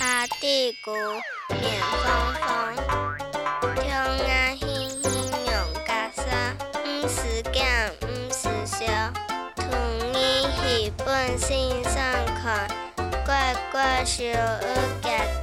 阿弟姑脸红红，听阿兄兄用家声，唔是惊唔是笑，童年戏本性上看，乖乖小学家。